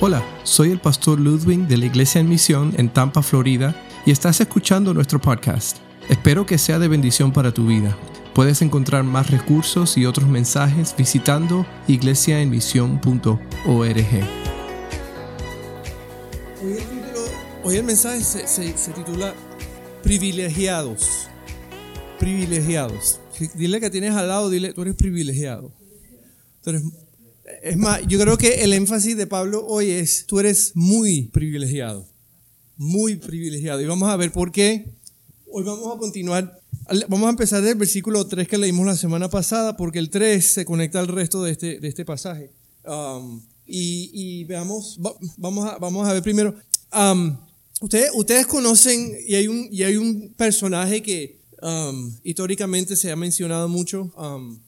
Hola, soy el pastor Ludwig de la Iglesia en Misión en Tampa, Florida, y estás escuchando nuestro podcast. Espero que sea de bendición para tu vida. Puedes encontrar más recursos y otros mensajes visitando iglesiaenmisión.org. Hoy el, mensaje se, se- titula Privilegiados. Privilegiados. Dile que tienes al lado, dile, tú eres privilegiado. Tú eres- es más, yo creo que el énfasis de Pablo hoy es, tú eres muy privilegiado. Muy privilegiado. Y vamos a ver por qué. Hoy vamos a continuar. Vamos a empezar del versículo 3 que leímos la semana pasada, porque el 3 se conecta al resto de este, de este pasaje. Um, y, y veamos, va- vamos, a, vamos a ver primero. um, ustedes, ustedes conocen, y hay un, y hay un personaje que um, históricamente se ha mencionado mucho, um,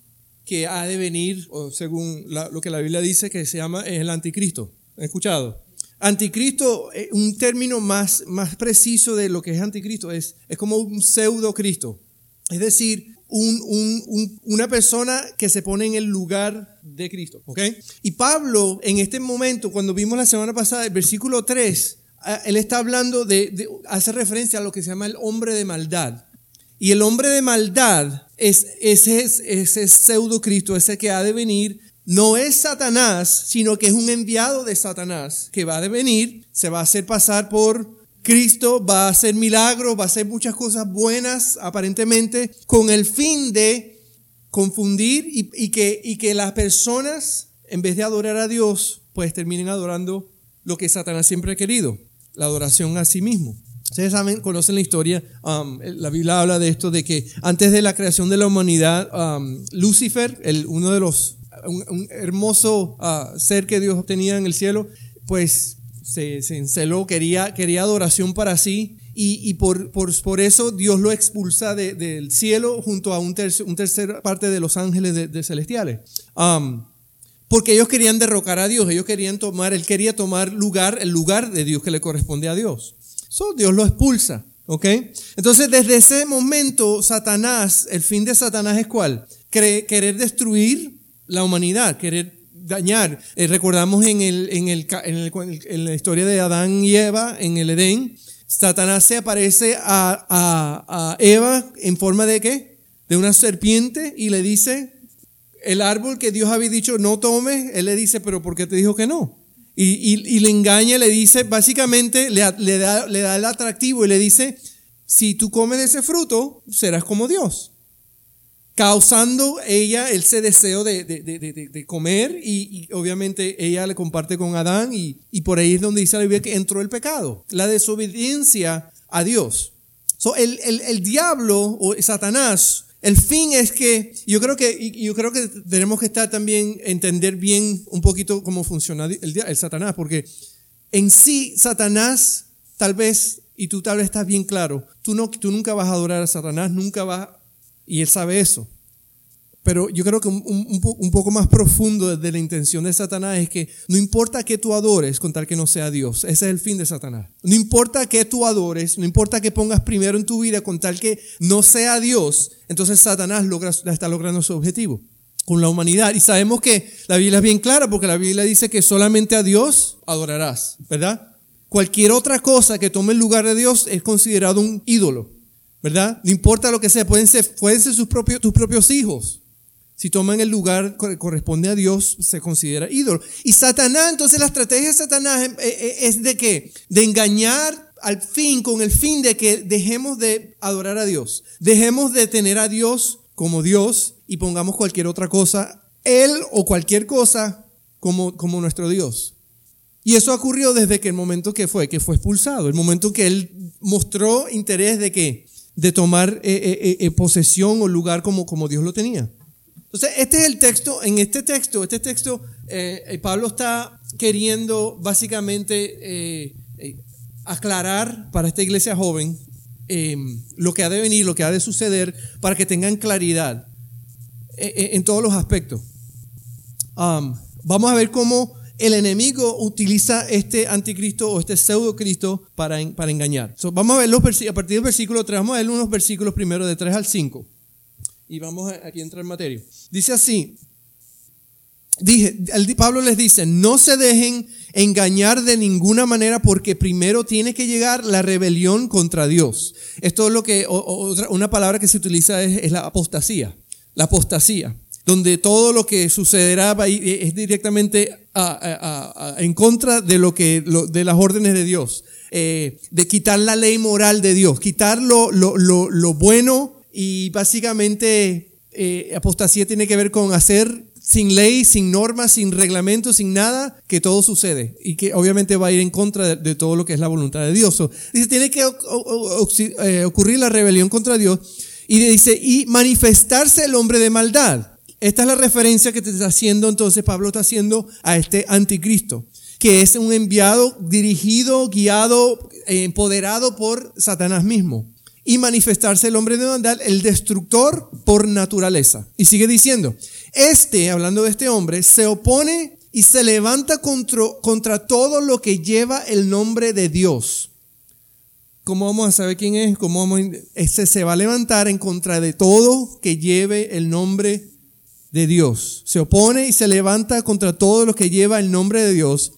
que ha de venir, según lo que la Biblia dice, que se llama es el anticristo. ¿Han escuchado? Anticristo, eh, un término más, más preciso de lo que es anticristo, es, es como un pseudo Cristo. Es decir, un- un- una persona que se pone en el lugar de Cristo. ¿ok? Y Pablo, en este momento, cuando vimos la semana pasada el versículo 3, ah, él está hablando de, de- hace referencia a lo que se llama el hombre de maldad. Y el hombre de maldad es ese, es- ese pseudo Cristo, ese que ha de venir. No es Satanás, sino que es un enviado de Satanás que va a venir, se va a hacer pasar por Cristo, va a hacer milagros, va a hacer muchas cosas buenas aparentemente, con el fin de confundir y, y que, y que las personas, en vez de adorar a Dios, pues terminen adorando lo que Satanás siempre ha querido, la adoración a sí mismo. Ustedes saben, conocen la historia, um, la Biblia habla de esto, de que antes de la creación de la humanidad, um, Lucifer, el, uno de los, un, un hermoso ah, ser que Dios tenía en el cielo, pues se, se enceló, quería, quería adoración para sí y, y por, por, por eso Dios lo expulsa de- del cielo junto a un tercer, un tercer parte de los ángeles de, de celestiales. Um, porque ellos querían derrocar a Dios, ellos querían tomar, él quería tomar lugar, el lugar de Dios que le corresponde a Dios. So, Dios lo expulsa, ¿ok? Entonces, desde ese momento, Satanás, el fin de Satanás es cuál? Querer destruir la humanidad, querer dañar. Eh, recordamos en, el, en, el, en, la historia de Adán y Eva en el Edén, Satanás se aparece a, a- a Eva en forma de qué? De una serpiente y le dice, el árbol que Dios había dicho no tome, él le dice, pero ¿por qué te dijo que no? Y, le engaña, le dice, básicamente le, da, el atractivo y le dice, si tú comes ese fruto, serás como Dios. Causando ella ese deseo de, comer y, obviamente ella le comparte con Adán y, por ahí es donde dice la Biblia que entró el pecado, la desobediencia a Dios. So, el- el diablo o Satanás, el fin es que yo creo que yo creo que tenemos que estar también entender bien un poquito cómo funciona el, el Satanás, porque en sí Satanás tal vez y tú tal vez estás bien claro, tú no tú nunca vas a adorar a Satanás, nunca vas y él sabe eso. Pero yo creo que un, un- un po- un poco más profundo de la intención de Satanás es que no importa que tú adores con tal que no sea Dios. Ese es el fin de Satanás. No importa que tú adores, no importa que pongas primero en tu vida con tal que no sea Dios, entonces Satanás está logrando su objetivo con la humanidad. Y sabemos que la Biblia es bien clara porque la Biblia dice que solamente a Dios adorarás, ¿verdad? Cualquier otra cosa que tome el lugar de Dios es considerado un ídolo, ¿verdad? No importa lo que sea, pueden ser, pueden ser sus propios, tus propios hijos. Si toman el lugar que corresponde a Dios, se considera ídolo. Y Satanás, entonces la estrategia de Satanás eh, eh, es de qué? De engañar al fin, con el fin de que dejemos de adorar a Dios. Dejemos de tener a Dios como Dios y pongamos cualquier otra cosa, Él o cualquier cosa como, como nuestro Dios. Y eso ocurrió desde que el momento que fue, que fue expulsado, el momento que él mostró interés de qué, de tomar eh, posesión o lugar como, como Dios lo tenía. Entonces, este es el texto, en este texto, este texto, eh, eh, Pablo está queriendo básicamente eh, aclarar para esta iglesia joven eh, lo que ha de venir, lo que ha de suceder, para que tengan claridad en todos los aspectos. Vamos a ver cómo el enemigo utiliza este anticristo o este pseudo Cristo para, para engañar. So, vamos a ver los a partir del versículo 3, vamos a ver unos versículos primero de 3 al 5. Y vamos a, aquí a entrar en materia. Dice así, dije, Pablo les dice, no se dejen engañar de ninguna manera porque primero tiene que llegar la rebelión contra Dios. Esto es lo que, otra, una palabra que se utiliza es, la apostasía. La apostasía, donde todo lo que sucederá es directamente en contra de, lo que, de las órdenes de Dios. Eh, de quitar la ley moral de Dios, quitar lo, lo, bueno y básicamente eh, apostasía tiene que ver con hacer sin ley, sin normas, sin reglamentos, sin nada, que todo sucede y que obviamente va a ir en contra de, todo lo que es la voluntad de Dios. dice, tiene que eh, ocurrir la rebelión contra Dios y dice, y manifestarse el hombre de maldad. Esta es la referencia que te está haciendo entonces Pablo está haciendo a este anticristo, que es un enviado dirigido, guiado, empoderado por Satanás mismo y manifestarse el hombre de maldad, el destructor por naturaleza. Y sigue diciendo, este, hablando de este hombre, se opone y se levanta contra, contra todo lo que lleva el nombre de Dios. ¿Cómo vamos a saber quién es? ¿Cómo vamos Este se va a levantar en contra de todo que lleve el nombre de Dios. Se opone y se levanta contra todo lo que lleva el nombre de Dios.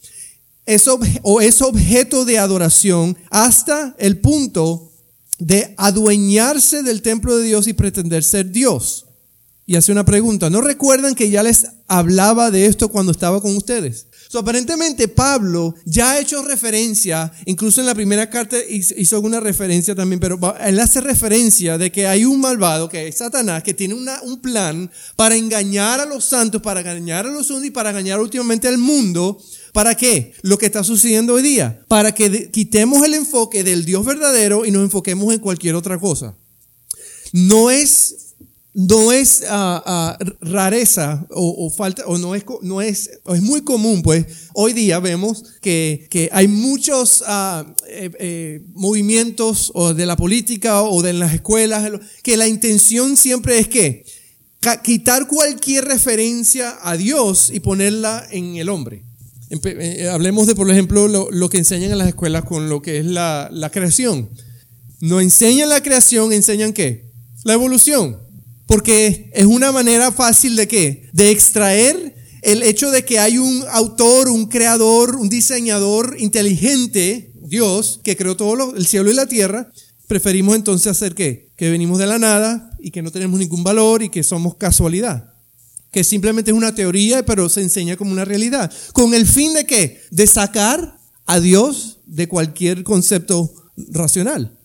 Es o es objeto de adoración hasta el punto de adueñarse del templo de Dios y pretender ser Dios y hace una pregunta. ¿No recuerdan que ya les hablaba de esto cuando estaba con ustedes? So, aparentemente Pablo ya ha hecho referencia, incluso en la primera carta hizo alguna referencia también, pero él hace referencia de que hay un malvado, que es Satanás, que tiene un plan para engañar a los santos, para engañar a los unos y para engañar últimamente al mundo. ¿Para qué? Lo que está sucediendo hoy día. Para que quitemos el enfoque del Dios verdadero y nos enfoquemos en cualquier otra cosa. No es no es ah, ah, rareza o, falta o no es no es es muy común pues hoy día vemos que, hay muchos eh, movimientos o de la política o de las escuelas que la intención siempre es que quitar cualquier referencia a Dios y ponerla en el hombre eh, hablemos de por ejemplo lo, que enseñan en las escuelas con lo que es la, la creación no enseñan la creación enseñan qué la evolución porque es una manera fácil de qué? De extraer el hecho de que hay un autor, un creador, un diseñador inteligente, Dios, que creó todo el cielo y la tierra. Preferimos entonces hacer qué? Que venimos de la nada y que no tenemos ningún valor y que somos casualidad. Que simplemente es una teoría, pero se enseña como una realidad. ¿Con el fin de qué? De sacar a Dios de cualquier concepto racional.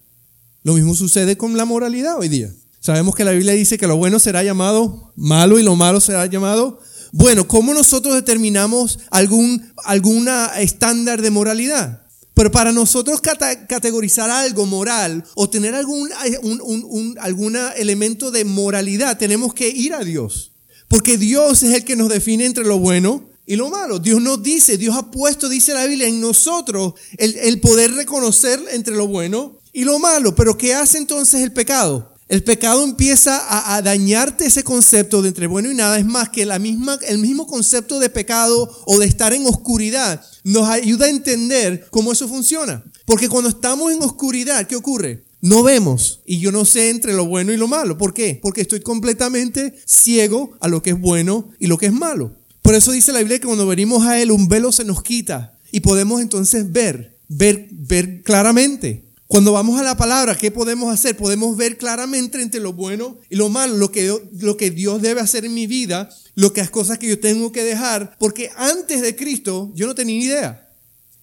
Lo mismo sucede con la moralidad hoy día. Sabemos que la Biblia dice que lo bueno será llamado malo y lo malo será llamado bueno. ¿Cómo nosotros determinamos algún alguna estándar de moralidad? Pero para nosotros categorizar algo moral o tener algún un, elemento de moralidad, tenemos que ir a Dios. Porque Dios es el que nos define entre lo bueno y lo malo. Dios nos dice, Dios ha puesto, dice la Biblia, en nosotros el, poder reconocer entre lo bueno y lo malo. Pero ¿qué hace entonces el pecado? El pecado empieza a, dañarte ese concepto de entre bueno y nada. Es más que la misma, el mismo concepto de pecado o de estar en oscuridad nos ayuda a entender cómo eso funciona. Porque cuando estamos en oscuridad, ¿qué ocurre? No vemos y yo no sé entre lo bueno y lo malo. ¿Por qué? Porque estoy completamente ciego a lo que es bueno y lo que es malo. Por eso dice la Biblia que cuando venimos a Él un velo se nos quita y podemos entonces ver, ver, ver claramente. Cuando vamos a la palabra, ¿qué podemos hacer? Podemos ver claramente entre lo bueno y lo malo, lo que, lo que Dios debe hacer en mi vida, lo que es cosas que yo tengo que dejar, porque antes de Cristo yo no tenía ni idea.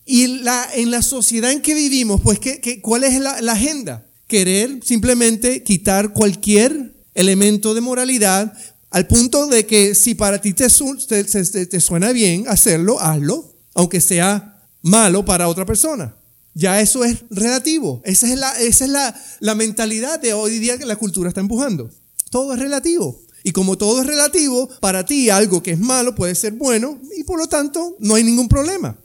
Y en la sociedad en que vivimos, pues, ¿qué, cuál es la, agenda? Querer simplemente quitar cualquier elemento de moralidad al punto de que si para ti te, te, te suena bien hacerlo, hazlo, aunque sea malo para otra persona. Ya eso es relativo. Esa es, la, esa es la mentalidad de hoy día que la cultura está empujando. Todo es relativo. Y como todo es relativo, para ti algo que es malo puede ser bueno y por lo tanto no hay ningún problema.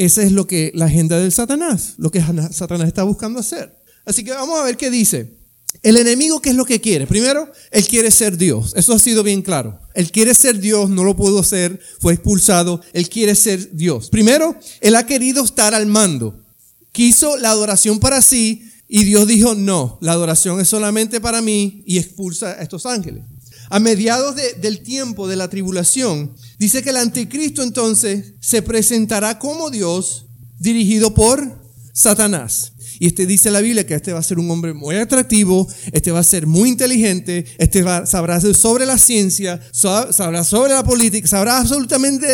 Ese es lo que la agenda del Satanás, lo que Satanás está buscando hacer. Así que vamos a ver qué dice. El enemigo, ¿qué es lo que quiere? Primero, él quiere ser Dios. Eso ha sido bien claro. Él quiere ser Dios, no lo pudo ser, fue expulsado. Él quiere ser Dios. Primero, él ha querido estar al mando. Quiso la adoración para sí y Dios dijo, no, la adoración es solamente para mí y expulsa a estos ángeles. a mediados del tiempo de la tribulación, dice que el anticristo entonces se presentará como Dios dirigido por Satanás. Y este dice la Biblia que este va a ser un hombre muy atractivo, este va a ser muy inteligente, este va, sabrá sobre la ciencia, sabrá sobre la política, sabrá absolutamente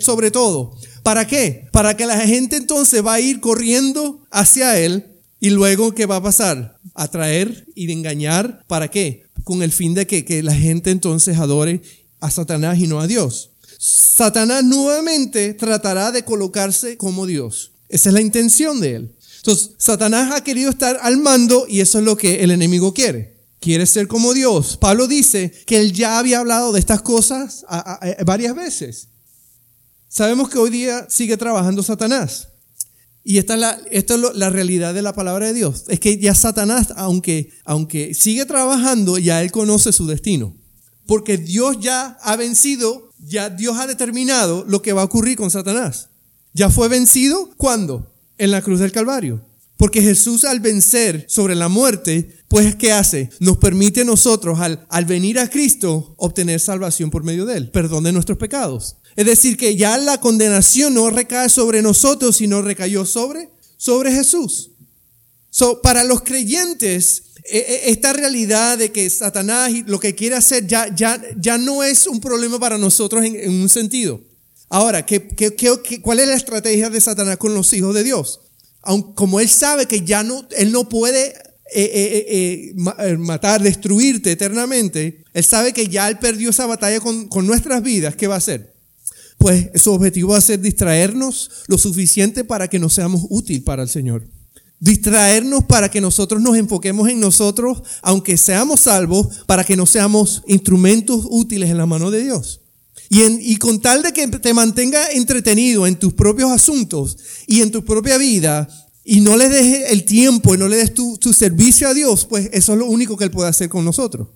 sobre todo. ¿Para qué? Para que la gente entonces va a ir corriendo hacia él y luego ¿qué va a pasar? Atraer y engañar. ¿Para qué? Con el fin de que la gente entonces adore a Satanás y no a Dios. Satanás nuevamente tratará de colocarse como Dios. Esa es la intención de él. Entonces, Satanás ha querido estar al mando y eso es lo que el enemigo quiere. Quiere ser como Dios. Pablo dice que él ya había hablado de estas cosas varias veces. Sabemos que hoy día sigue trabajando Satanás. Y esta es, la, esta es la realidad de la palabra de Dios. Es que ya Satanás, aunque, aunque sigue trabajando, ya él conoce su destino. Porque Dios ya ha vencido, ya Dios ha determinado lo que va a ocurrir con Satanás. Ya fue vencido, ¿cuándo? En la cruz del Calvario. Porque Jesús al vencer sobre la muerte, pues ¿qué hace? Nos permite a nosotros al, al venir a Cristo obtener salvación por medio de Él, perdón de nuestros pecados. Es decir, que ya la condenación no recae sobre nosotros, sino recayó sobre, sobre Jesús. So, para los creyentes, esta realidad de que Satanás lo que quiere hacer ya, ya, ya no es un problema para nosotros en, en un sentido. Ahora, ¿qué, cuál es la estrategia de Satanás con los hijos de Dios? Aun, como él sabe que ya no, él no puede eh, eh, eh, matar, destruirte eternamente, él sabe que ya él perdió esa batalla con, con nuestras vidas, ¿qué va a hacer? Pues su objetivo va a ser distraernos lo suficiente para que no seamos útil para el Señor. Distraernos para que nosotros nos enfoquemos en nosotros, aunque seamos salvos, para que no seamos instrumentos útiles en la mano de Dios. Y, con tal de que te mantenga entretenido en tus propios asuntos y en tu propia vida y no le dejes el tiempo y no le des tu, servicio a Dios, pues eso es lo único que Él puede hacer con nosotros.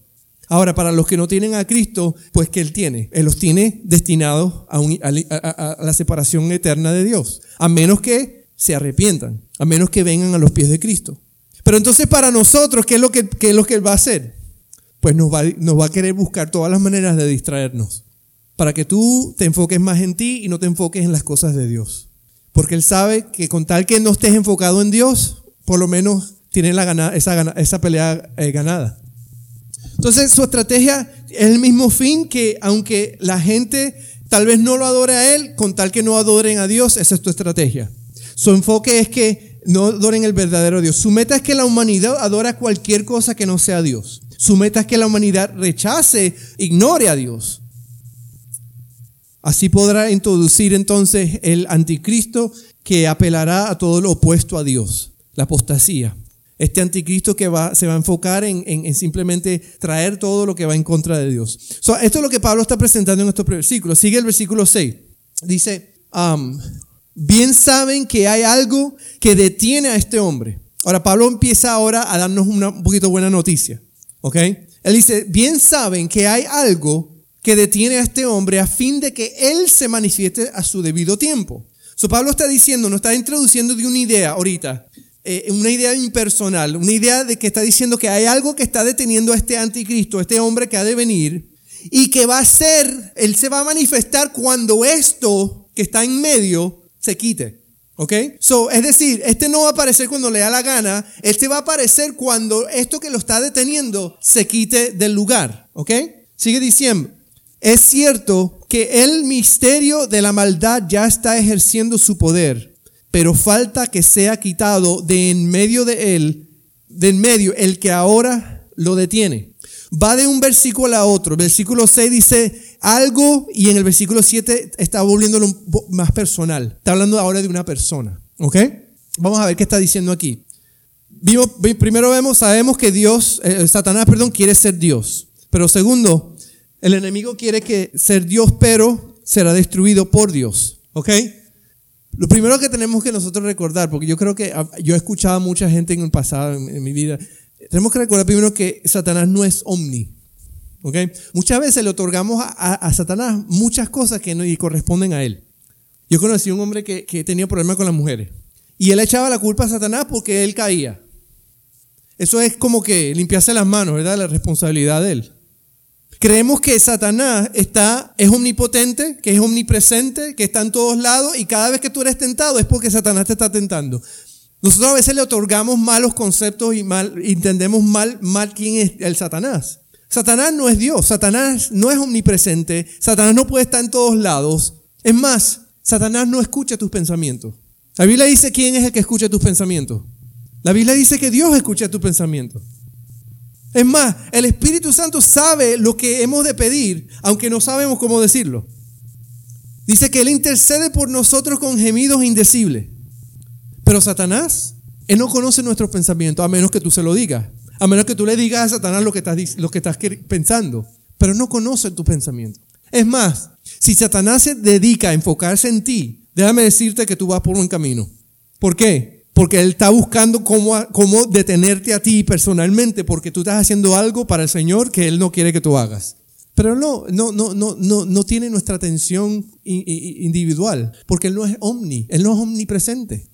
Ahora, para los que no tienen a Cristo, pues que Él tiene. Él los tiene destinados a, la separación eterna de Dios. A menos que se arrepientan. A menos que vengan a los pies de Cristo. Pero entonces para nosotros, ¿qué es lo que, es lo que Él va a hacer? Pues nos va, nos va a querer buscar todas las maneras de distraernos para que tú te enfoques más en ti y no te enfoques en las cosas de Dios. Porque Él sabe que con tal que no estés enfocado en Dios, por lo menos tienes la esa, esa pelea eh, ganada. Entonces su estrategia es el mismo fin que aunque la gente tal vez no lo adore a Él, con tal que no adoren a Dios, esa es tu estrategia. Su enfoque es que no adoren el verdadero Dios. Su meta es que la humanidad adore cualquier cosa que no sea Dios. Su meta es que la humanidad rechace, ignore a Dios. Así podrá introducir entonces el anticristo que apelará a todo lo opuesto a Dios, la apostasía. Este anticristo que va, se va a enfocar en, simplemente traer todo lo que va en contra de Dios. esto es lo que Pablo está presentando en estos versículos. Sigue el versículo 6. Dice, um, bien saben que hay algo que detiene a este hombre. Ahora Pablo empieza ahora a darnos una un poquito buena noticia. ¿Ok? Él dice, bien saben que hay algo que detiene a este hombre a fin de que él se manifieste a su debido tiempo. So Pablo está diciendo, nos está introduciendo de una idea ahorita, eh, una idea impersonal, una idea de que está diciendo que hay algo que está deteniendo a este anticristo, a este hombre que ha de venir, y que va a ser, él se va a manifestar cuando esto que está en medio se quite. ¿Ok? So, es decir, este no va a aparecer cuando le da la gana, este va a aparecer cuando esto que lo está deteniendo se quite del lugar. ¿Ok? Sigue diciendo. Es cierto que el misterio de la maldad ya está ejerciendo su poder, pero falta que sea quitado de en medio de él, de en medio el que ahora lo detiene. Va de un versículo a otro. Versículo 6 dice algo y en el versículo 7 está volviéndolo más personal. Está hablando ahora de una persona. ¿Ok? Vamos a ver qué está diciendo aquí. primero vemos, sabemos que Dios, eh, Satanás, perdón, quiere ser Dios. Pero segundo, el enemigo quiere que ser Dios, pero será destruido por Dios. ¿Ok? Lo primero que tenemos que nosotros recordar, porque yo creo que ah, yo he escuchado a mucha gente en el pasado, en, mi vida, tenemos que recordar primero que Satanás no es omni. Muchas veces le otorgamos a, Satanás muchas cosas que no corresponden a él. Yo conocí a un hombre que, que tenía problemas con las mujeres. Y él echaba la culpa a Satanás porque él caía. Eso es como que limpiarse las manos, ¿verdad? La responsabilidad de él. Creemos que Satanás está, es omnipotente, que es omnipresente, que está en todos lados y cada vez que tú eres tentado es porque Satanás te está tentando. Nosotros a veces le otorgamos malos conceptos y mal, entendemos mal, mal quién es el Satanás. Satanás no es Dios, Satanás no es omnipresente, Satanás no puede estar en todos lados. Es más, Satanás no escucha tus pensamientos. La Biblia dice quién es el que escucha tus pensamientos. La Biblia dice que Dios escucha tus pensamientos. Es más, el Espíritu Santo sabe lo que hemos de pedir, aunque no sabemos cómo decirlo. Dice que Él intercede por nosotros con gemidos indecibles. Pero Satanás, Él no conoce nuestros pensamientos, a menos que tú se lo digas. A menos que tú le digas a Satanás lo que estás, lo pensando. Pero no conoce tu pensamiento. Es más, si Satanás se dedica a enfocarse en ti, déjame decirte que tú vas por un camino. ¿Por qué? Porque Él está buscando cómo, cómo detenerte a ti personalmente, porque tú estás haciendo algo para el Señor que Él no quiere que tú hagas. Pero no, no, no, no, no, no tiene nuestra atención individual, porque Él no es omni, Él no es omnipresente.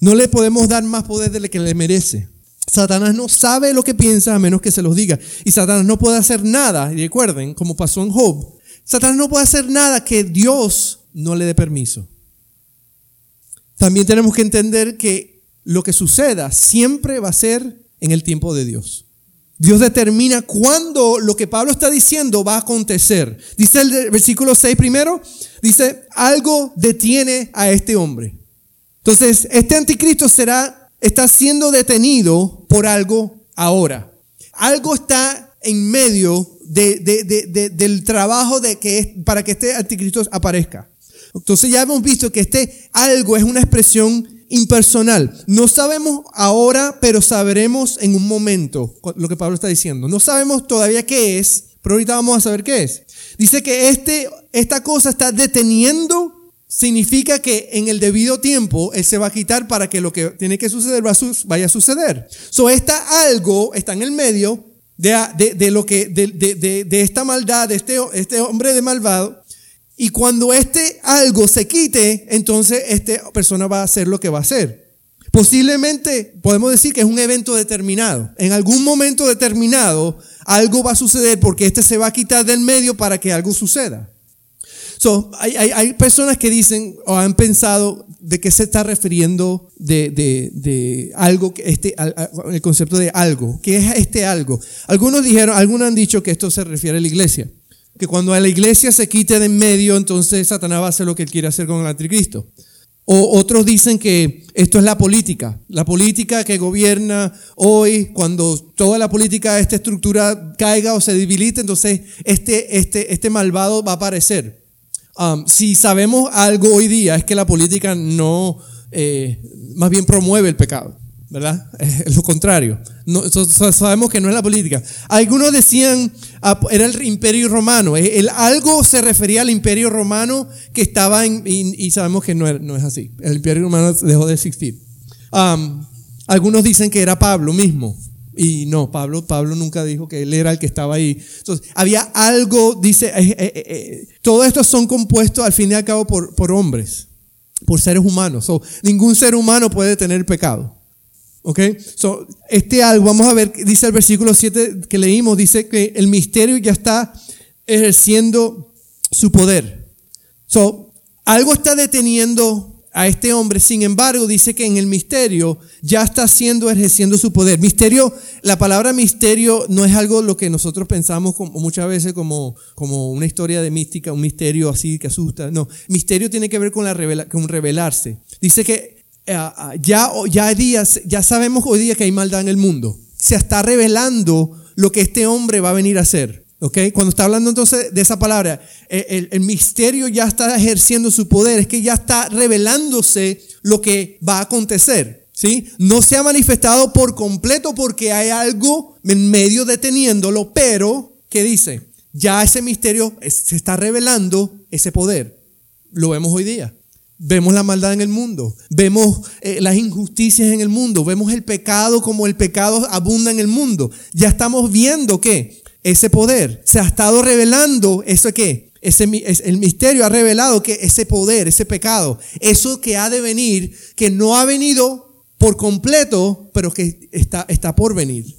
No le podemos dar más poder de lo que le merece. Satanás no sabe lo que piensa a menos que se los diga. Y Satanás no puede hacer nada, y recuerden, como pasó en Job, Satanás no puede hacer nada que Dios no le dé permiso. También tenemos que entender que lo que suceda siempre va a ser en el tiempo de Dios. Dios determina cuándo lo que Pablo está diciendo va a acontecer. Dice el versículo 6 primero, dice, algo detiene a este hombre. Entonces, este anticristo será, está siendo detenido por algo ahora. Algo está en medio del trabajo de que, para que este anticristo aparezca. Entonces ya hemos visto que este algo es una expresión impersonal. No sabemos ahora, pero sabremos en un momento lo que Pablo está diciendo. No sabemos todavía qué es, pero ahorita vamos a saber qué es. Dice que este, esta cosa está deteniendo, significa que en el debido tiempo Él se va a quitar para que lo que tiene que suceder vaya a suceder. So, esta algo está en el medio de, de, lo que, de, de, esta maldad, de este, este hombre de malvado, y cuando este algo se quite, entonces esta persona va a hacer lo que va a hacer. Posiblemente podemos decir que es un evento determinado. En algún momento determinado algo va a suceder porque este se va a quitar del medio para que algo suceda. So, hay, hay, personas que dicen o han pensado de qué se está refiriendo de, de, de algo, este, el concepto de algo. ¿Qué es este algo? Algunos dijeron, algunos han dicho que esto se refiere a la iglesia que cuando a la iglesia se quite de en medio, entonces Satanás va a hacer lo que él quiere hacer con el anticristo. O otros dicen que esto es la política, la política que gobierna hoy, cuando toda la política, esta estructura caiga o se debilite, entonces este, este, este malvado va a aparecer. Um, si sabemos algo hoy día es que la política no, eh, más bien promueve el pecado. ¿verdad? Es lo contrario. No, sabemos que no es la política. Algunos decían, ah, era el imperio romano. Eh, el, algo se refería al imperio romano que estaba en, y, sabemos que no, no, es así. El imperio romano dejó de existir. algunos dicen que era Pablo mismo. Y no, Pablo, Pablo nunca dijo que él era el que estaba ahí. Entonces, había algo, dice, eh, eh, todo esto son compuestos al fin y al cabo por, por hombres, por seres humanos. ningún ser humano puede tener pecado. ¿Ok? So, este algo, vamos a ver, dice el versículo 7 que leímos, dice que el misterio ya está ejerciendo su poder. So, algo está deteniendo a este hombre, sin embargo, dice que en el misterio ya está haciendo, ejerciendo su poder. Misterio, la palabra misterio no es algo lo que nosotros pensamos muchas veces como, como una historia de mística, un misterio así que asusta. No, misterio tiene que ver con, la con revelarse. Dice que eh, ah, ya, ya, días, ya sabemos hoy día que hay maldad en el mundo. Se está revelando lo que este hombre va a venir a hacer. ¿Okay? Cuando está hablando entonces de esa palabra, eh, el, misterio ya está ejerciendo su poder, es que ya está revelándose lo que va a acontecer. ¿sí? No se ha manifestado por completo porque hay algo en medio deteniéndolo, pero, ¿qué dice? Ya ese misterio se está revelando ese poder. Lo vemos hoy día. Vemos la maldad en el mundo, vemos eh, las injusticias en el mundo, vemos el pecado como el pecado abunda en el mundo. Ya estamos viendo que ese poder se ha estado revelando, eso que ese, el misterio ha revelado que ese poder, ese pecado, eso que ha de venir, que no ha venido por completo, pero que está, está por venir.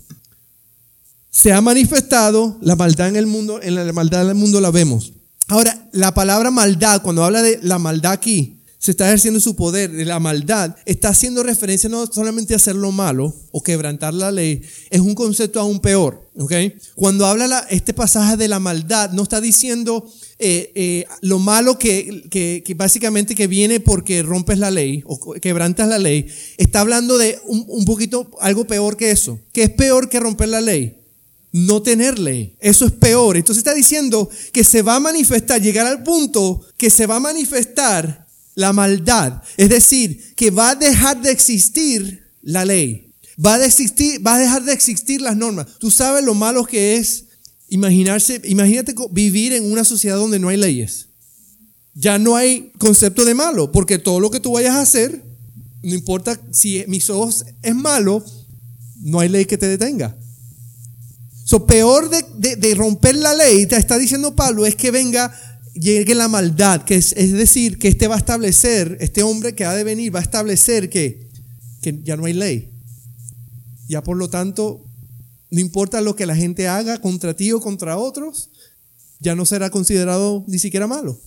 se ha manifestado, la maldad en el mundo, en la maldad del mundo la vemos. Ahora, la palabra maldad, cuando habla de la maldad aquí, se está ejerciendo su poder, de la maldad, está haciendo referencia no solamente a hacer lo malo o quebrantar la ley, es un concepto aún peor. ¿okay? Cuando habla este pasaje de la maldad, no está diciendo eh, eh, lo malo que, que, básicamente que viene porque rompes la ley o quebrantas la ley, está hablando de un, un poquito algo peor que eso. ¿Qué es peor que romper la ley? no tener ley. Eso es peor. Entonces está diciendo que se va a manifestar, llegar al punto que se va a manifestar la maldad. Es decir, que va a dejar de existir la ley. Va a, existir, va a dejar de existir las normas. Tú sabes lo malo que es imaginarse, imagínate vivir en una sociedad donde no hay leyes. Ya no hay concepto de malo, porque todo lo que tú vayas a hacer, no importa si mis ojos es malo, no hay ley que te detenga. So, peor de, de romper la ley, te está diciendo Pablo, es que venga llegue la maldad, que es, decir, que este va a establecer, este hombre que ha de venir va a establecer que, que ya no hay ley. Ya por lo tanto, no importa lo que la gente haga contra ti o contra otros, ya no será considerado ni siquiera malo.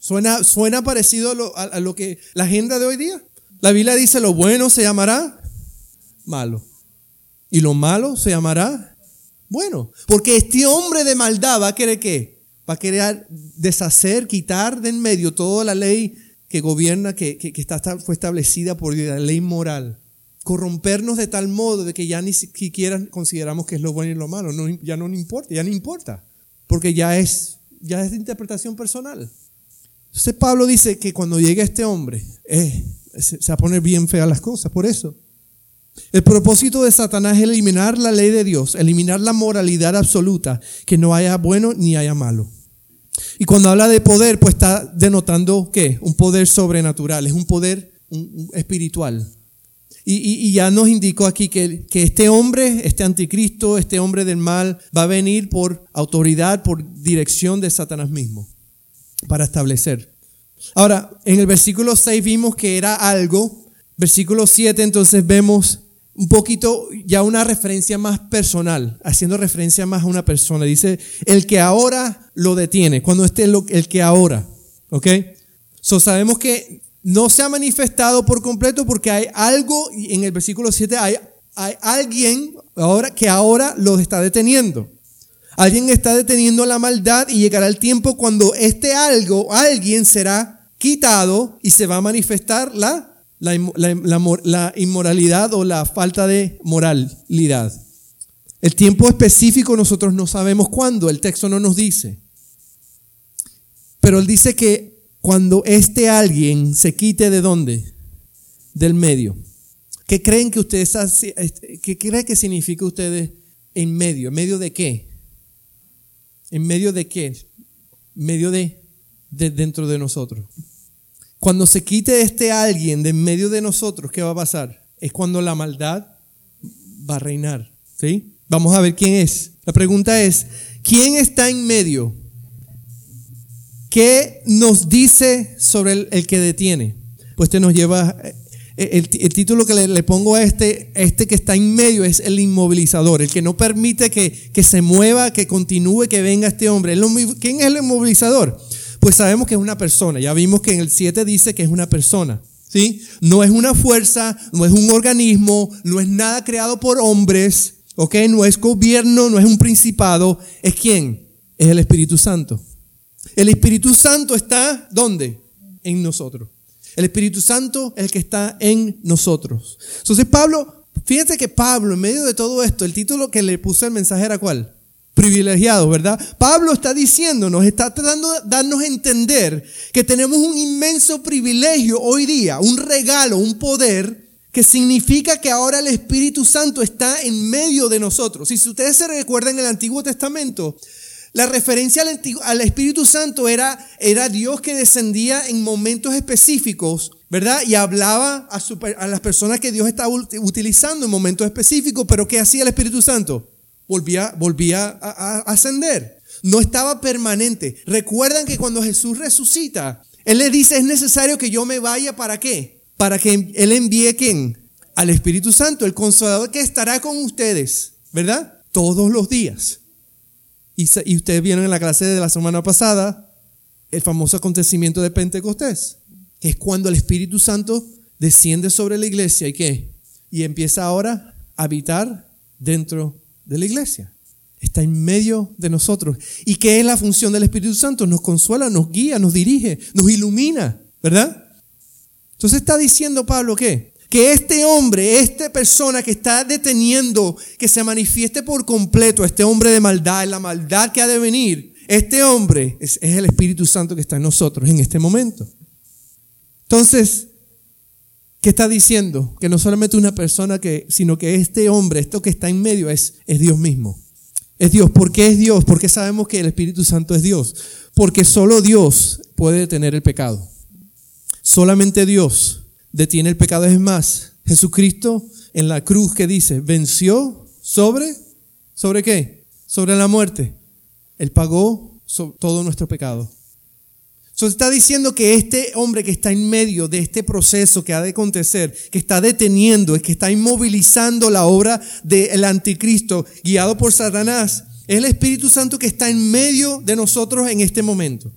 Suena, suena parecido a lo, a lo que la agenda de hoy día. La Biblia dice lo bueno se llamará malo y lo malo se llamará bueno. Porque este hombre de maldad va a querer que va a querer deshacer, quitar de en medio toda la ley que gobierna, que, está, fue establecida por la ley moral. Corrompernos de tal modo de que ya ni siquiera consideramos que es lo bueno y lo malo. ya no importa, ya no importa. Porque ya es, ya es de interpretación personal. Entonces Pablo dice que cuando llegue este hombre, eh, se, se va a poner bien feas las cosas, por eso. El propósito de Satanás es eliminar la ley de Dios, eliminar la moralidad absoluta, que no haya bueno ni haya malo. Y cuando habla de poder, pues está denotando qué? Un poder sobrenatural, es un poder espiritual. Y, ya nos indicó aquí que, que este hombre, este anticristo, este hombre del mal, va a venir por autoridad, por dirección de Satanás mismo, para establecer. Ahora, en el versículo 6 vimos que era algo, versículo 7 entonces vemos un poquito ya una referencia más personal, haciendo referencia más a una persona. Dice, el que ahora lo detiene, cuando esté el que ahora, ¿ok? So sabemos que no se ha manifestado por completo porque hay algo, en el versículo 7 hay, hay alguien ahora que ahora lo está deteniendo. Alguien está deteniendo la maldad y llegará el tiempo cuando este algo, alguien será quitado y se va a manifestar la la, inmoralidad o la falta de moralidad. El tiempo específico nosotros no sabemos cuándo, el texto no nos dice. Pero él dice que cuando este alguien se quite de dónde? Del medio. ¿Qué creen que ustedes, este, qué creen que significa ustedes en medio? ¿En medio de qué? ¿En medio de qué? ¿En medio de, de dentro de nosotros. Cuando se quite este alguien de en medio de nosotros, ¿qué va a pasar? Es cuando la maldad va a reinar. ¿Sí? Vamos a ver quién es. La pregunta es, ¿quién está en medio? ¿Qué nos dice sobre el, que detiene? Pues te nos lleva, eh, el, título que le, pongo a este, este que está en medio es el inmovilizador, el que no permite que, que se mueva, que continúe, que venga este hombre. ¿Quién es el inmovilizador? Pues sabemos que es una persona. Ya vimos que en el 7 dice que es una persona. ¿sí? No es una fuerza, no es un organismo, no es nada creado por hombres, ¿ok? No es gobierno, no es un principado. ¿Es quién? Es el Espíritu Santo. El Espíritu Santo está ¿dónde? En nosotros. El Espíritu Santo es el que está en nosotros. Entonces Pablo, fíjense que Pablo, en medio de todo esto, el título que le puso el mensaje era cuál? Privilegiados, ¿verdad? Pablo está diciéndonos, está tratando de darnos a entender que tenemos un inmenso privilegio hoy día, un regalo, un poder que significa que ahora el Espíritu Santo está en medio de nosotros. Y si ustedes se recuerdan el Antiguo Testamento, la referencia al, Espíritu Santo era, era Dios que descendía en momentos específicos, ¿verdad? Y hablaba a, a las personas que Dios estaba utilizando en momentos específicos, pero ¿qué hacía el Espíritu Santo? Volvía, volvía a, ascender. No estaba permanente. Recuerdan que cuando Jesús resucita, Él le dice, es necesario que yo me vaya para qué? Para que Él envíe quién? Al Espíritu Santo, el consolador que estará con ustedes, ¿verdad? todos los días. Y, y ustedes vieron en la clase de la semana pasada el famoso acontecimiento de Pentecostés, que es cuando el Espíritu Santo desciende sobre la iglesia y qué? Y empieza ahora a habitar dentro de la iglesia. Está en medio de nosotros. ¿Y qué es la función del Espíritu Santo? Nos consuela, nos guía, nos dirige, nos ilumina, ¿verdad? Entonces está diciendo Pablo que que este hombre, esta persona que está deteniendo que se manifieste por completo, este hombre de maldad, la maldad que ha de venir, este hombre es, el Espíritu Santo que está en nosotros en este momento. Entonces, ¿qué está diciendo? Que no solamente una persona que, sino que este hombre, esto que está en medio es, es Dios mismo. Es Dios. ¿Por qué es Dios? Porque sabemos que el Espíritu Santo es Dios. Porque solo Dios puede detener el pecado. Solamente Dios detiene el pecado. Es más, Jesucristo en la cruz que dice, venció sobre, ¿sobre qué? Sobre la muerte. Él pagó todo nuestro pecado. Entonces está diciendo que este hombre que está en medio de este proceso que ha de acontecer, que está deteniendo, que está inmovilizando la obra del anticristo guiado por Satanás, es el Espíritu Santo que está en medio de nosotros en este momento.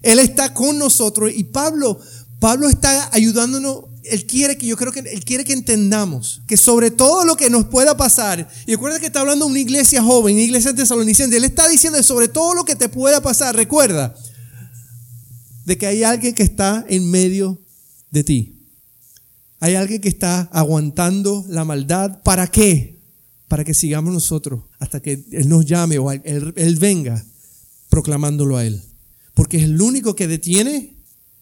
Él está con nosotros y Pablo Pablo está ayudándonos, él quiere que yo creo que él quiere que entendamos que sobre todo lo que nos pueda pasar, y recuerda que está hablando de una iglesia joven, una iglesia tesalonicense, él está diciendo sobre todo lo que te pueda pasar, recuerda de que hay alguien que está en medio de ti. Hay alguien que está aguantando la maldad. ¿Para qué? Para que sigamos nosotros hasta que Él nos llame o él, venga proclamándolo a Él. Porque es el único que detiene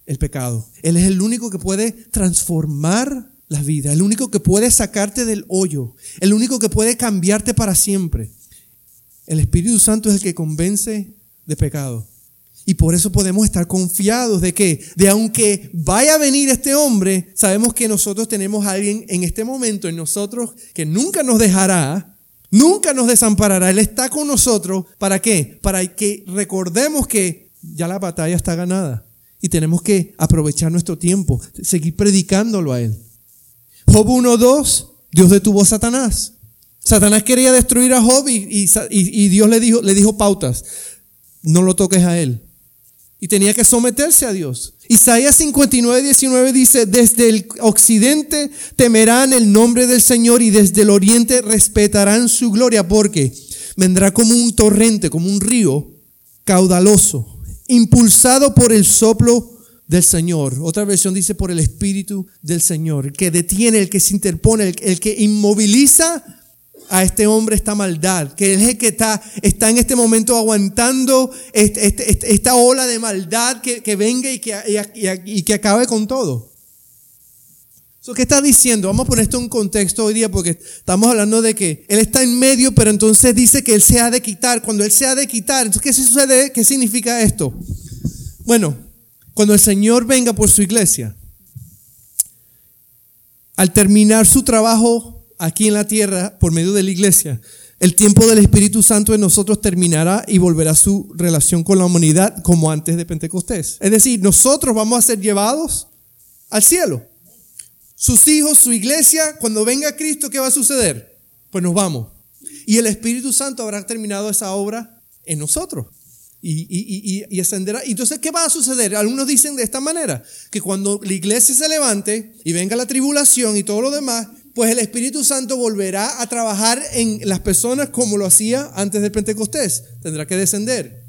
el pecado. Él es el único que puede transformar la vida, el único que puede sacarte del hoyo, el único que puede cambiarte para siempre. El Espíritu Santo es el que convence de pecado. Y por eso podemos estar confiados de que, de aunque vaya a venir este hombre, sabemos que nosotros tenemos a alguien en este momento, en nosotros, que nunca nos dejará, nunca nos desamparará. Él está con nosotros. ¿Para qué? Para que recordemos que ya la batalla está ganada. Y tenemos que aprovechar nuestro tiempo, seguir predicándolo a Él. Job 1.2, Dios detuvo a Satanás. Satanás quería destruir a Job y, Dios le dijo, le dijo pautas. No lo toques a Él. Y tenía que someterse a Dios. Isaías 59, 19 dice, desde el occidente temerán el nombre del Señor y desde el oriente respetarán su gloria porque vendrá como un torrente, como un río caudaloso impulsado por el soplo del Señor. Otra versión dice por el Espíritu del Señor, que detiene, el que se interpone, el, que inmoviliza a este hombre esta maldad, que es el que está, está en este momento aguantando este, este, este, esta ola de maldad que, venga y que, y que acabe con todo. ¿Qué está diciendo? Vamos a poner esto en contexto hoy día porque estamos hablando de que Él está en medio, pero entonces dice que Él se ha de quitar. Cuando Él se ha de quitar, entonces ¿qué sucede? ¿Qué significa esto? Bueno, cuando el Señor venga por su iglesia, al terminar su trabajo aquí en la tierra por medio de la iglesia, el tiempo del Espíritu Santo en nosotros terminará y volverá su relación con la humanidad como antes de Pentecostés. Es decir, nosotros vamos a ser llevados al cielo sus hijos, su iglesia, cuando venga Cristo, ¿qué va a suceder? Pues nos vamos. Y el Espíritu Santo habrá terminado esa obra en nosotros. Y, y, y, ascenderá. Entonces, ¿qué va a suceder? Algunos dicen de esta manera, que cuando la iglesia se levante y venga la tribulación y todo lo demás, pues el Espíritu Santo volverá a trabajar en las personas como lo hacía antes del Pentecostés. Tendrá que descender.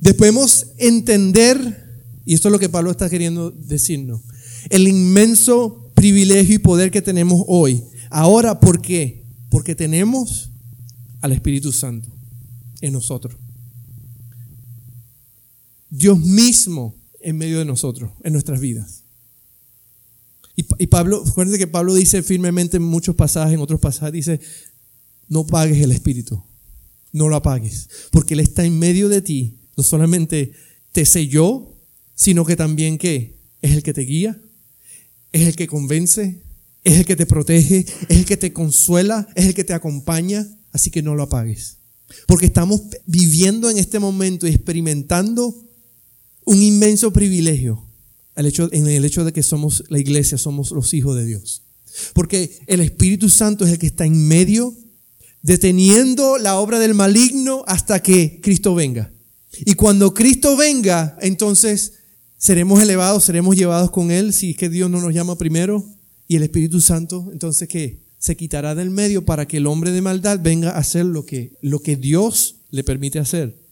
Debemos entender, y esto es lo que Pablo está queriendo decirnos, el inmenso privilegio y poder que tenemos hoy. Ahora, ¿por qué? Porque tenemos al Espíritu Santo en nosotros. Dios mismo en medio de nosotros, en nuestras vidas. Y, Pablo, acuérdense que Pablo dice firmemente en muchos pasajes, en otros pasajes, dice, no pagues el Espíritu, no lo apagues, porque Él está en medio de ti, no solamente te selló, sino que también que es el que te guía, es el que convence, es el que te protege, es el que te consuela, es el que te acompaña, así que no lo apagues. Porque estamos viviendo en este momento y experimentando un inmenso privilegio en el hecho de que somos la iglesia, somos los hijos de Dios. Porque el Espíritu Santo es el que está en medio deteniendo la obra del maligno hasta que Cristo venga. Y cuando Cristo venga, entonces seremos elevados, seremos llevados con Él, si es que Dios no nos llama primero, y el Espíritu Santo, entonces ¿qué? Se quitará del medio para que el hombre de maldad venga a hacer lo que, lo que Dios le permite hacer.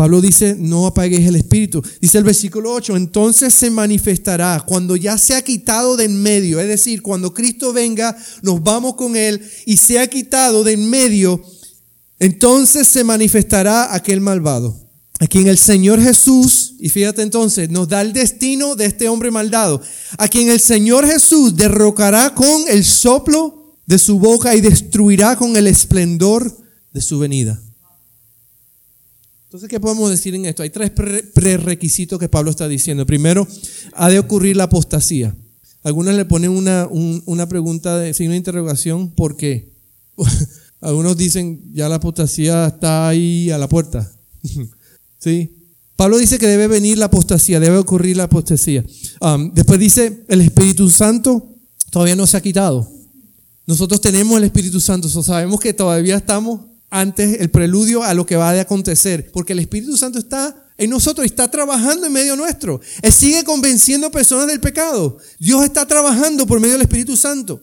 Pablo dice, no apagues el espíritu. Dice el versículo 8, entonces se manifestará cuando ya se ha quitado de en medio, es decir, cuando Cristo venga, nos vamos con Él y se ha quitado de en medio, entonces se manifestará aquel malvado. A quien el Señor Jesús, y fíjate entonces, nos da el destino de este hombre maldado, a quien el Señor Jesús derrocará con el soplo de su boca y destruirá con el esplendor de su venida. Entonces, ¿qué podemos decir en esto? Hay tres prerequisitos que Pablo está diciendo. Primero, ha de ocurrir la apostasía. Algunos le ponen una, una pregunta de signo de interrogación, ¿por qué? Algunos dicen, ya la apostasía está ahí a la puerta. ¿Sí? Pablo dice que debe venir la apostasía, debe ocurrir la apostasía. Después dice, el Espíritu Santo todavía no se ha quitado. Nosotros tenemos el Espíritu Santo, sabemos que todavía estamos antes el preludio a lo que va a acontecer, porque el Espíritu Santo está en nosotros, está trabajando en medio nuestro. Sigue convenciendo a personas del pecado. Dios está trabajando por medio del Espíritu Santo.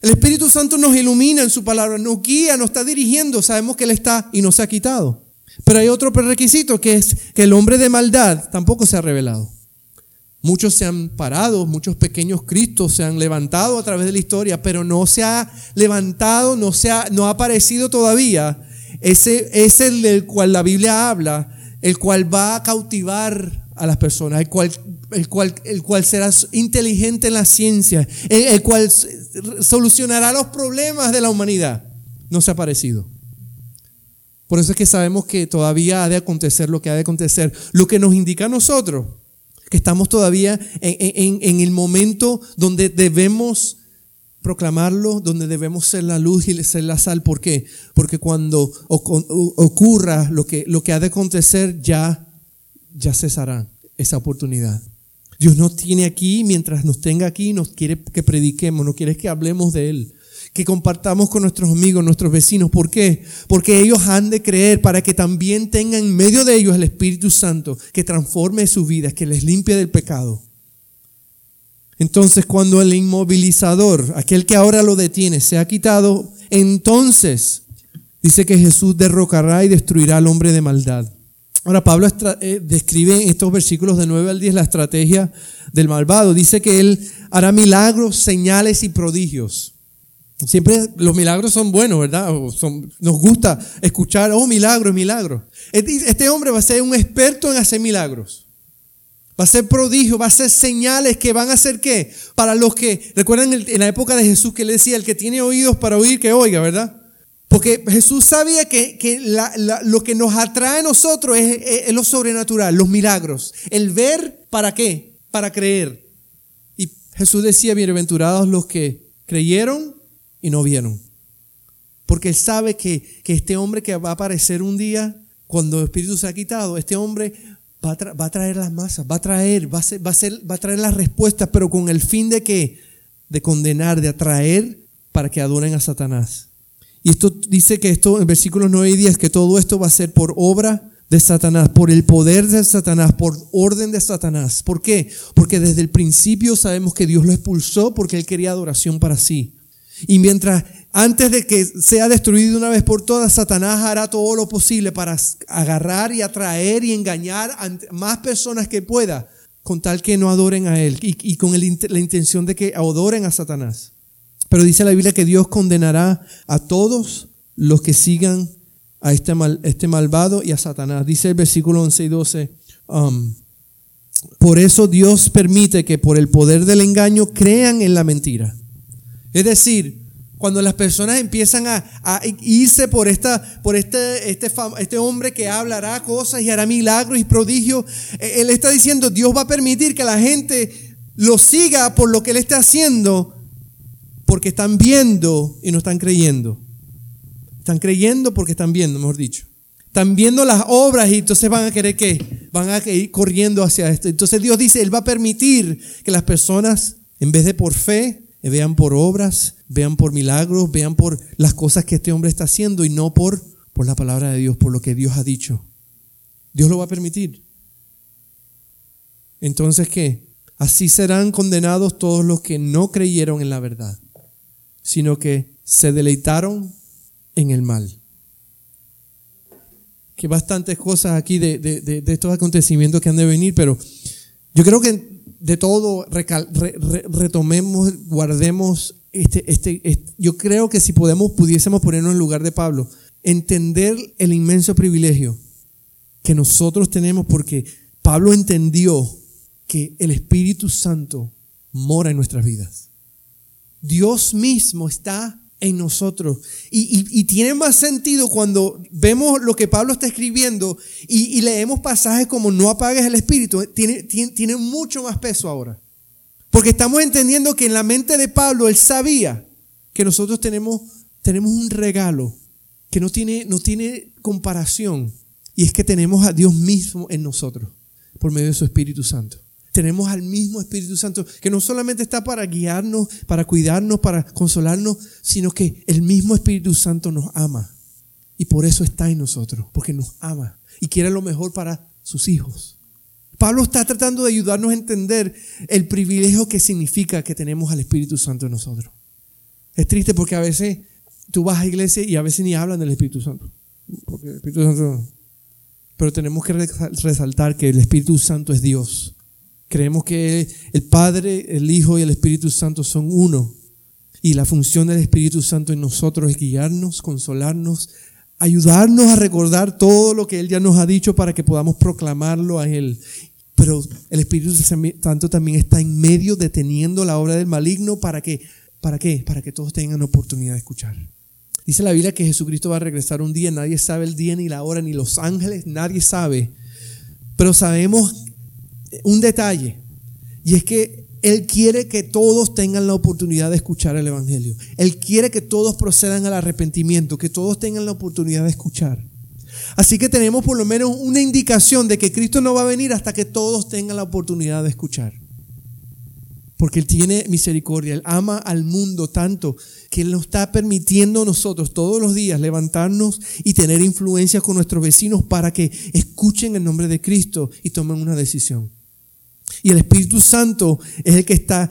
El Espíritu Santo nos ilumina en su palabra, nos guía, nos está dirigiendo. Sabemos que Él está y no se ha quitado. Pero hay otro prerequisito que es que el hombre de maldad tampoco se ha revelado. Muchos se han parado, muchos pequeños Cristos se han levantado a través de la historia, pero no se ha levantado, no, se ha, no ha aparecido todavía ese es el del cual la Biblia habla, el cual va a cautivar a las personas, el cual, el cual, el cual será inteligente en la ciencia, el, el cual solucionará los problemas de la humanidad. No se ha aparecido. Por eso es que sabemos que todavía ha de acontecer lo que ha de acontecer. Lo que nos indica a nosotros que estamos todavía en, el momento donde debemos proclamarlo, donde debemos ser la luz y ser la sal. ¿Por qué? Porque cuando ocurra lo que, lo que ha de acontecer, ya, ya cesará esa oportunidad. Dios no tiene aquí, mientras nos tenga aquí, nos quiere que prediquemos, no quiere que hablemos de Él que compartamos con nuestros amigos, nuestros vecinos. ¿Por qué? Porque ellos han de creer para que también tengan en medio de ellos el Espíritu Santo que transforme sus vidas, que les limpie del pecado. Entonces cuando el inmovilizador, aquel que ahora lo detiene, se ha quitado, entonces dice que Jesús derrocará y destruirá al hombre de maldad. Ahora Pablo eh, describe en estos versículos de 9 al 10 la estrategia del malvado. Dice que él hará milagros, señales y prodigios. Siempre los milagros son buenos, ¿verdad? nos gusta escuchar, oh, milagros, milagros. Este hombre va a ser un experto en hacer milagros. Va a ser prodigio, va a ser señales que van a ser qué? Para los que, recuerdan en la época de Jesús que le decía, el que tiene oídos para oír, que oiga, ¿verdad? Porque Jesús sabía que, lo que nos atrae a nosotros es, es lo sobrenatural, los milagros. El ver, ¿para qué? Para creer. Y Jesús decía, bienaventurados los que creyeron y no vieron. Porque él sabe que, este hombre que va a aparecer un día, cuando el Espíritu se ha quitado, este hombre va a, traer las masas, va a traer, va a, va a traer las respuestas, pero con el fin de que, de condenar, de atraer para que adoren a Satanás. Y esto dice que esto en versículos 9 y 10, que todo esto va a ser por obra de Satanás, por el poder de Satanás, por orden de Satanás. ¿Por qué? Porque desde el principio sabemos que Dios lo expulsó porque él quería adoración para sí. Y mientras antes de que sea destruido una vez por todas, Satanás hará todo lo posible para agarrar y atraer y engañar a más personas que pueda, con tal que no adoren a Él y, con la intención de que adoren a Satanás. Pero dice la Biblia que Dios condenará a todos los que sigan a este, mal, este malvado y a Satanás. Dice el versículo 11 y 12. Um, por eso Dios permite que por el poder del engaño crean en la mentira es decir, cuando las personas empiezan a, irse por, este, este, este, hombre que hablará cosas y hará milagros y prodigios, e, él está diciendo, Dios va a permitir que la gente lo siga por lo que él está haciendo, porque están viendo y no están creyendo. Están creyendo porque están viendo, mejor dicho. Están viendo las obras y entonces van a querer que van a ir corriendo hacia esto. Entonces Dios dice, Él va a permitir que las personas, en vez de por fe, vean por obras, vean por milagros, vean por las cosas que este hombre está haciendo y no por, por la palabra de Dios, por lo que Dios ha dicho. Dios lo va a permitir. Entonces, ¿qué? Así serán condenados todos los que no creyeron en la verdad, sino que se deleitaron en el mal. Que bastantes cosas aquí de, de, de estos acontecimientos que han de venir, pero yo creo que de todo retomemos, guardemos este, este, yo creo que si podemos, pudiésemos ponernos en lugar de Pablo, entender el inmenso privilegio que nosotros tenemos porque Pablo entendió que el Espíritu Santo mora en nuestras vidas. Dios mismo está en nosotros. Y, tiene más sentido cuando vemos lo que Pablo está escribiendo y, leemos pasajes como no apagues el espíritu. Tiene, tiene, mucho más peso ahora. Porque estamos entendiendo que en la mente de Pablo él sabía que nosotros tenemos, tenemos un regalo que no tiene, no tiene comparación. Y es que tenemos a Dios mismo en nosotros por medio de su Espíritu Santo. Tenemos al mismo Espíritu Santo que no solamente está para guiarnos, para cuidarnos, para consolarnos, sino que el mismo Espíritu Santo nos ama. Y por eso está en nosotros, porque nos ama y quiere lo mejor para sus hijos. Pablo está tratando de ayudarnos a entender el privilegio que significa que tenemos al Espíritu Santo en nosotros. Es triste porque a veces tú vas a iglesia y a veces ni hablan del Espíritu Santo. Porque el Espíritu Santo. Pero tenemos que resaltar que el Espíritu Santo es Dios Creemos que el Padre, el Hijo y el Espíritu Santo son uno. Y la función del Espíritu Santo en nosotros es guiarnos, consolarnos, ayudarnos a recordar todo lo que Él ya nos ha dicho para que podamos proclamarlo a Él. Pero el Espíritu Santo también está en medio deteniendo la obra del maligno para que, ¿para qué? Para que todos tengan oportunidad de escuchar. Dice la Biblia que Jesucristo va a regresar un día, nadie sabe el día ni la hora, ni los ángeles, nadie sabe. Pero sabemos un detalle, y es que Él quiere que todos tengan la oportunidad de escuchar el Evangelio. Él quiere que todos procedan al arrepentimiento, que todos tengan la oportunidad de escuchar. Así que tenemos por lo menos una indicación de que Cristo no va a venir hasta que todos tengan la oportunidad de escuchar. Porque Él tiene misericordia, Él ama al mundo tanto que Él nos está permitiendo a nosotros todos los días levantarnos y tener influencia con nuestros vecinos para que escuchen el nombre de Cristo y tomen una decisión. Y el Espíritu Santo es el que está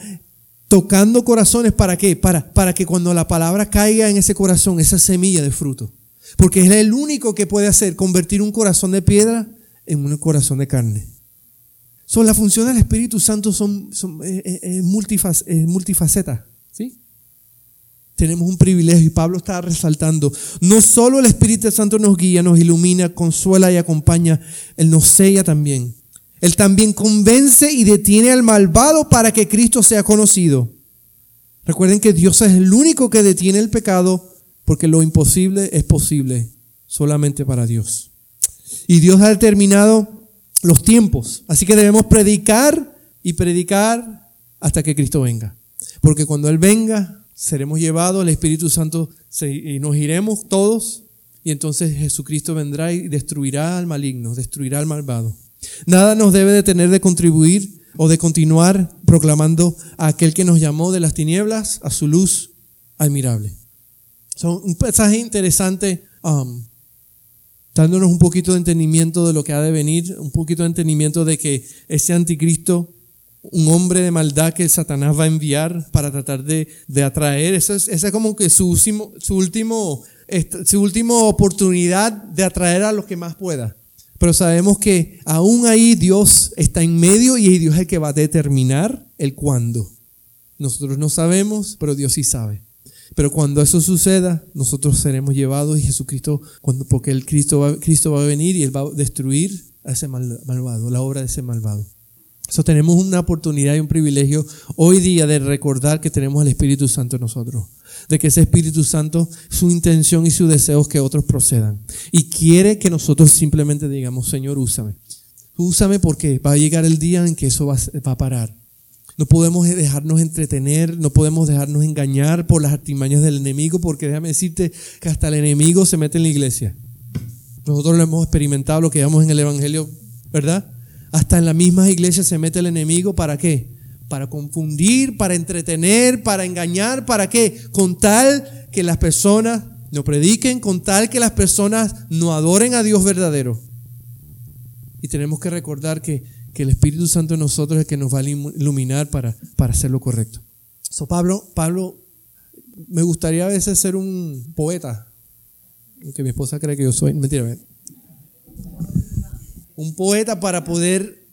tocando corazones para qué? Para, para que cuando la palabra caiga en ese corazón, esa semilla de fruto. Porque es el único que puede hacer convertir un corazón de piedra en un corazón de carne. Son las funciones del Espíritu Santo son, son multifacetas. ¿sí? Tenemos un privilegio y Pablo está resaltando. No solo el Espíritu Santo nos guía, nos ilumina, consuela y acompaña, Él nos sella también. Él también convence y detiene al malvado para que Cristo sea conocido. Recuerden que Dios es el único que detiene el pecado porque lo imposible es posible solamente para Dios. Y Dios ha determinado los tiempos. Así que debemos predicar y predicar hasta que Cristo venga. Porque cuando Él venga, seremos llevados, el Espíritu Santo y nos iremos todos. Y entonces Jesucristo vendrá y destruirá al maligno, destruirá al malvado. Nada nos debe detener de contribuir o de continuar proclamando a aquel que nos llamó de las tinieblas a su luz admirable. Son un mensaje interesante, um, dándonos un poquito de entendimiento de lo que ha de venir, un poquito de entendimiento de que ese anticristo, un hombre de maldad que Satanás va a enviar para tratar de, atraer, esa es, como que su último, su último, su última oportunidad de atraer a los que más pueda. Pero sabemos que aún ahí Dios está en medio y Dios es el que va a determinar el cuándo. Nosotros no sabemos, pero Dios sí sabe. Pero cuando eso suceda, nosotros seremos llevados y Jesucristo, porque el Cristo va, Cristo va a venir y Él va a destruir a ese malvado, la obra de ese malvado. Eso tenemos una oportunidad y un privilegio hoy día de recordar que tenemos el Espíritu Santo en nosotros de que ese Espíritu Santo, su intención y su deseo es que otros procedan. Y quiere que nosotros simplemente digamos, Señor, úsame. Úsame porque va a llegar el día en que eso va, a parar. No podemos dejarnos entretener, no podemos dejarnos engañar por las artimañas del enemigo, porque déjame decirte que hasta el enemigo se mete en la iglesia. Nosotros lo hemos experimentado, lo que vemos en el Evangelio, ¿verdad? Hasta en la misma iglesia se mete el enemigo, ¿para qué? Para confundir, para entretener, para engañar, ¿para qué? Con tal que las personas no prediquen, con tal que las personas no adoren a Dios verdadero. Y tenemos que recordar que, que el Espíritu Santo en nosotros es el que nos va a iluminar para, para hacer lo correcto. So, Pablo, Pablo, me gustaría a veces ser un poeta, aunque mi esposa cree que yo soy, mentira, un poeta para poder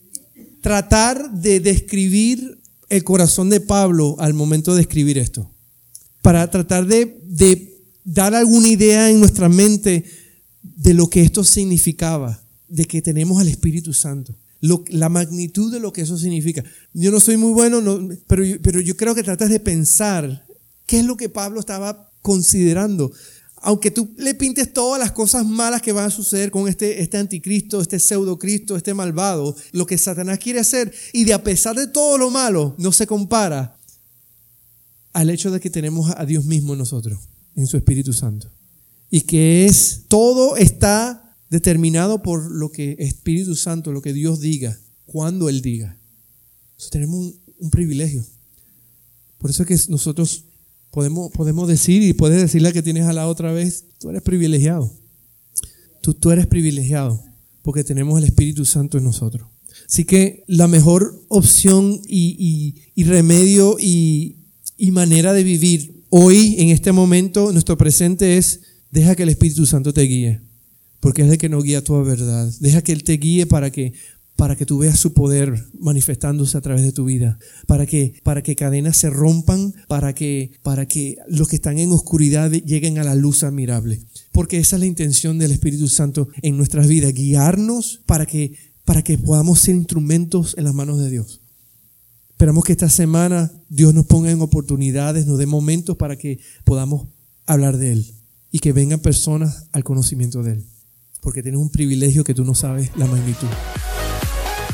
tratar de describir el corazón de Pablo al momento de escribir esto. Para tratar de, dar alguna idea en nuestra mente de lo que esto significaba, de que tenemos al Espíritu Santo. la magnitud de lo que eso significa. Yo no soy muy bueno, pero, pero yo creo que tratas de pensar qué es lo que Pablo estaba considerando aunque tú le pintes todas las cosas malas que van a suceder con este, este anticristo, este pseudocristo, este malvado, lo que Satanás quiere hacer, y de a pesar de todo lo malo, no se compara al hecho de que tenemos a Dios mismo en nosotros, en su Espíritu Santo. Y que es, todo está determinado por lo que Espíritu Santo, lo que Dios diga, cuando Él diga. tenemos un, un privilegio. Por eso es que nosotros Podemos, podemos decir y puedes decirle que tienes a la otra vez, tú eres privilegiado. Tú, tú eres privilegiado porque tenemos el Espíritu Santo en nosotros. Así que la mejor opción y, y, remedio y, y manera de vivir hoy, en este momento, nuestro presente es, deja que el Espíritu Santo te guíe, porque es el que nos guía toda verdad. Deja que Él te guíe para que para que tú veas su poder manifestándose a través de tu vida, para que, para que cadenas se rompan, para que, para que los que están en oscuridad lleguen a la luz admirable. Porque esa es la intención del Espíritu Santo en nuestras vidas, guiarnos para que, para que podamos ser instrumentos en las manos de Dios. Esperamos que esta semana Dios nos ponga en oportunidades, nos dé momentos para que podamos hablar de Él y que vengan personas al conocimiento de Él. Porque tienes un privilegio que tú no sabes la magnitud.